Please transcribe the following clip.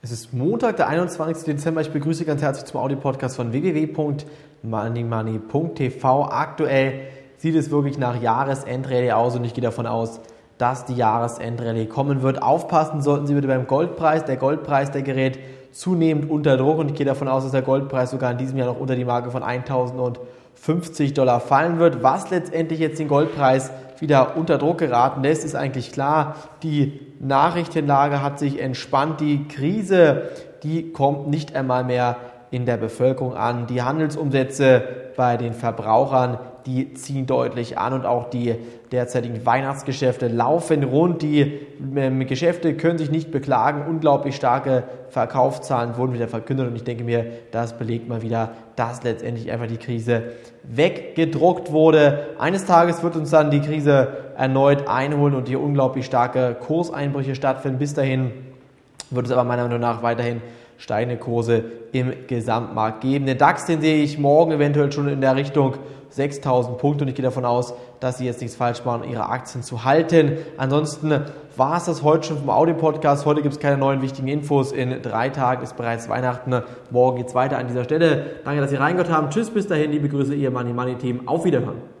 Es ist Montag, der 21. Dezember. Ich begrüße ganz herzlich zum Audio-Podcast von www.moneymoney.tv. Aktuell sieht es wirklich nach Jahresendrallye aus und ich gehe davon aus, dass die Jahresendrallye kommen wird. Aufpassen sollten Sie bitte beim Goldpreis. Der Goldpreis, der gerät zunehmend unter Druck und ich gehe davon aus, dass der Goldpreis sogar in diesem Jahr noch unter die Marke von 1050 Dollar fallen wird. Was letztendlich jetzt den Goldpreis wieder unter Druck geraten lässt, ist eigentlich klar. Die Nachrichtenlage hat sich entspannt. Die Krise, die kommt nicht einmal mehr in der Bevölkerung an. Die Handelsumsätze bei den Verbrauchern, die ziehen deutlich an und auch die derzeitigen Weihnachtsgeschäfte laufen rund. Die ähm, Geschäfte können sich nicht beklagen. Unglaublich starke Verkaufszahlen wurden wieder verkündet und ich denke mir, das belegt mal wieder, dass letztendlich einfach die Krise weggedruckt wurde. Eines Tages wird uns dann die Krise erneut einholen und hier unglaublich starke Kurseinbrüche stattfinden. Bis dahin wird es aber meiner Meinung nach weiterhin steigende Kurse im Gesamtmarkt geben. Den DAX, den sehe ich morgen eventuell schon in der Richtung 6000 Punkte und ich gehe davon aus, dass Sie jetzt nichts falsch machen, Ihre Aktien zu halten. Ansonsten war es das heute schon vom Audio-Podcast. Heute gibt es keine neuen wichtigen Infos. In drei Tagen ist bereits Weihnachten. Morgen geht es weiter an dieser Stelle. Danke, dass Sie reingehört haben. Tschüss, bis dahin. Liebe Grüße, Ihr Money Money Team. Auf Wiederhören.